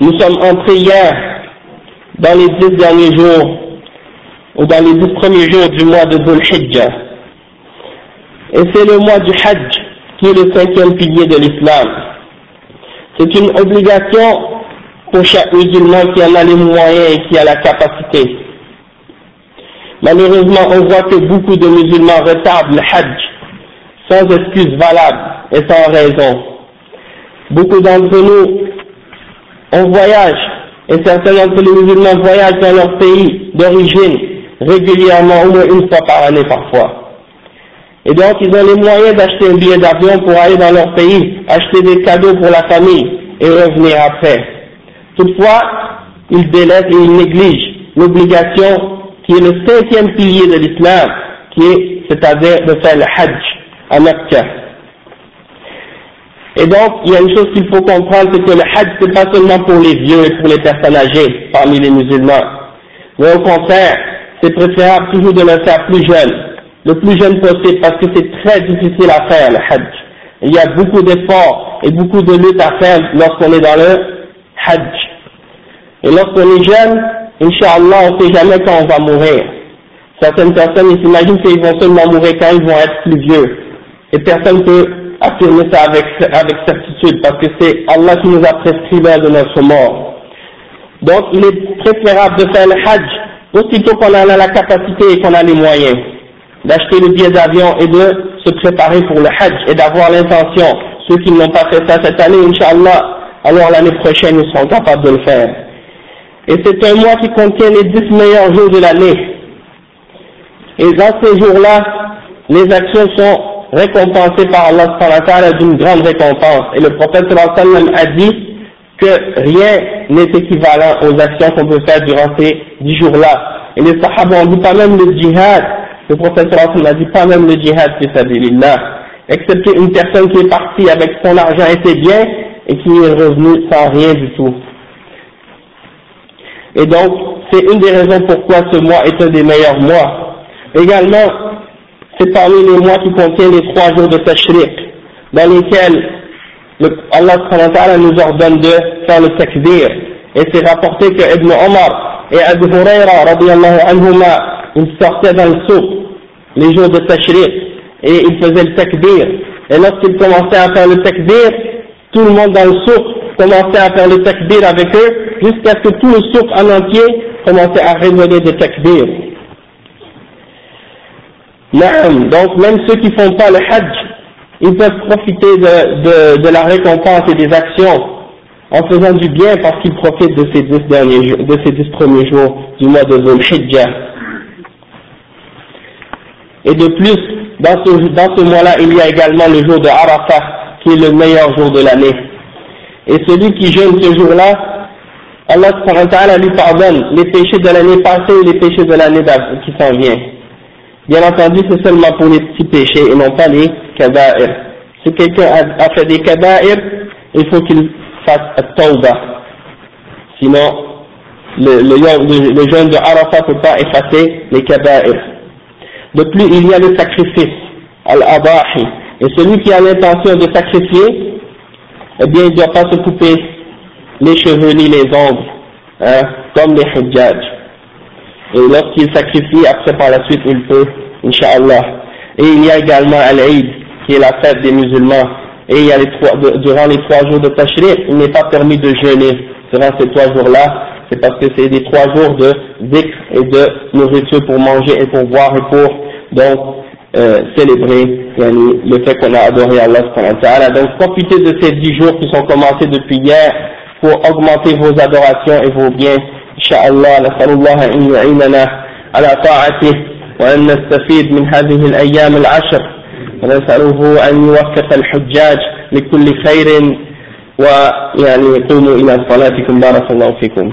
nous sommes entrés hier dans les dix derniers jours, ou dans les dix premiers jours du mois de Dhul Hijjah. Et c'est le mois du Hajj qui est le cinquième pilier de l'islam. C'est une obligation pour chaque musulman qui en a les moyens et qui a la capacité. Malheureusement, on voit que beaucoup de musulmans retardent le Hajj sans excuse valable et sans raison. Beaucoup d'entre nous, on voyage, et certains d'entre les musulmans voyagent dans leur pays d'origine régulièrement, au moins une fois par année parfois. Et donc, ils ont les moyens d'acheter un billet d'avion pour aller dans leur pays, acheter des cadeaux pour la famille et revenir après. Toutefois, ils délaissent et ils négligent l'obligation qui est le cinquième pilier de l'islam, qui est, c'est-à-dire de faire le hajj à Mecca. Et donc, il y a une chose qu'il faut comprendre, c'est que le hajj, c'est pas seulement pour les vieux et pour les personnes âgées parmi les musulmans. Mais au contraire, c'est préférable toujours de le faire plus jeune, le plus jeune possible, parce que c'est très difficile à faire, le hajj. Il y a beaucoup d'efforts et beaucoup de luttes à faire lorsqu'on est dans le hajj. Et lorsqu'on est jeune, Inch'Allah, on ne sait jamais quand on va mourir. Certaines personnes, ils s'imaginent qu'ils vont seulement mourir quand ils vont être plus vieux. Et personne ne peut affirmer ça avec, certitude, parce que c'est Allah qui nous a prescrit l'heure de notre mort. Donc, il est préférable de faire le hajj aussitôt qu'on a la capacité et qu'on a les moyens d'acheter le billet d'avion et de se préparer pour le hajj et d'avoir l'intention. Ceux qui n'ont pas fait ça cette année, Inch'Allah, alors l'année prochaine, ils seront capables de le faire. Et c'est un mois qui contient les dix meilleurs jours de l'année. Et dans ces jours-là, les actions sont récompensées par Allah d'une grande récompense. Et le prophète sallam a dit que rien n'est équivalent aux actions qu'on peut faire durant ces dix jours-là. Et les sahaba ont dit pas même le djihad, le prophète sallam a dit pas même le djihad, excepté une personne qui est partie avec son argent et ses biens et qui est revenue sans rien du tout. Et donc, c'est une des raisons pourquoi ce mois est un des meilleurs mois. Également, c'est parmi les mois qui contiennent les trois jours de Tashriq, dans lesquels le, Allah nous ordonne de faire le takbir. Et c'est rapporté que Ibn Omar et Abu Huraira, anhuma, ils sortaient dans le souk les jours de Tashriq et ils faisaient le takbir. Et lorsqu'ils commençaient à faire le takbir, tout le monde dans le souk commençait à faire le takbir avec eux jusqu'à ce que tout le souk en entier commençait à résonner de takbir. Donc même ceux qui font pas le hajj, ils peuvent profiter de, de, la récompense et des actions en faisant du bien parce qu'ils profitent de ces dix derniers de ces dix premiers jours du mois de Dhul Hijjah. Et de plus, dans ce, dans ce mois-là, il y a également le jour de Arafat, qui est le meilleur jour de l'année. Et celui qui jeûne ce jour-là, Allah lui pardonne les péchés de l'année passée et les péchés de l'année qui s'en vient. Bien entendu, c'est seulement pour les petits péchés et non pas les kaba'ir. Si quelqu'un a, fait des kaba'ir, il faut qu'il fasse tawbah. Sinon, le, le, le, jeûne de Arafat ne peut pas effacer les kaba'ir. De plus, il y a le sacrifice, al-abahi. Et celui qui a l'intention de sacrifier, eh bien, il ne doit pas se couper les cheveux ni les ongles, hein, comme les hijjaj. Et lorsqu'il sacrifie, après par la suite, il peut, Inch'Allah. Et il y a également Al-Eid, qui est la fête des musulmans. Et il y a les trois, durant les trois jours de Tashriq, il n'est pas permis de jeûner durant ces trois jours-là. C'est parce que c'est des trois jours de zikr et de nourriture pour manger et pour boire et pour donc euh, célébrer le fait qu'on a adoré Allah. Donc profitez de ces dix jours qui sont commencés depuis hier pour augmenter vos adorations et vos biens. Inch'Allah, نسأل الله أن يعيننا على طاعته وأن نستفيد من هذه الأيام العشر. ونسأله أن يوفق الحجاج لكل خير ويعني قوموا إلى صلاتكم بارك الله فيكم.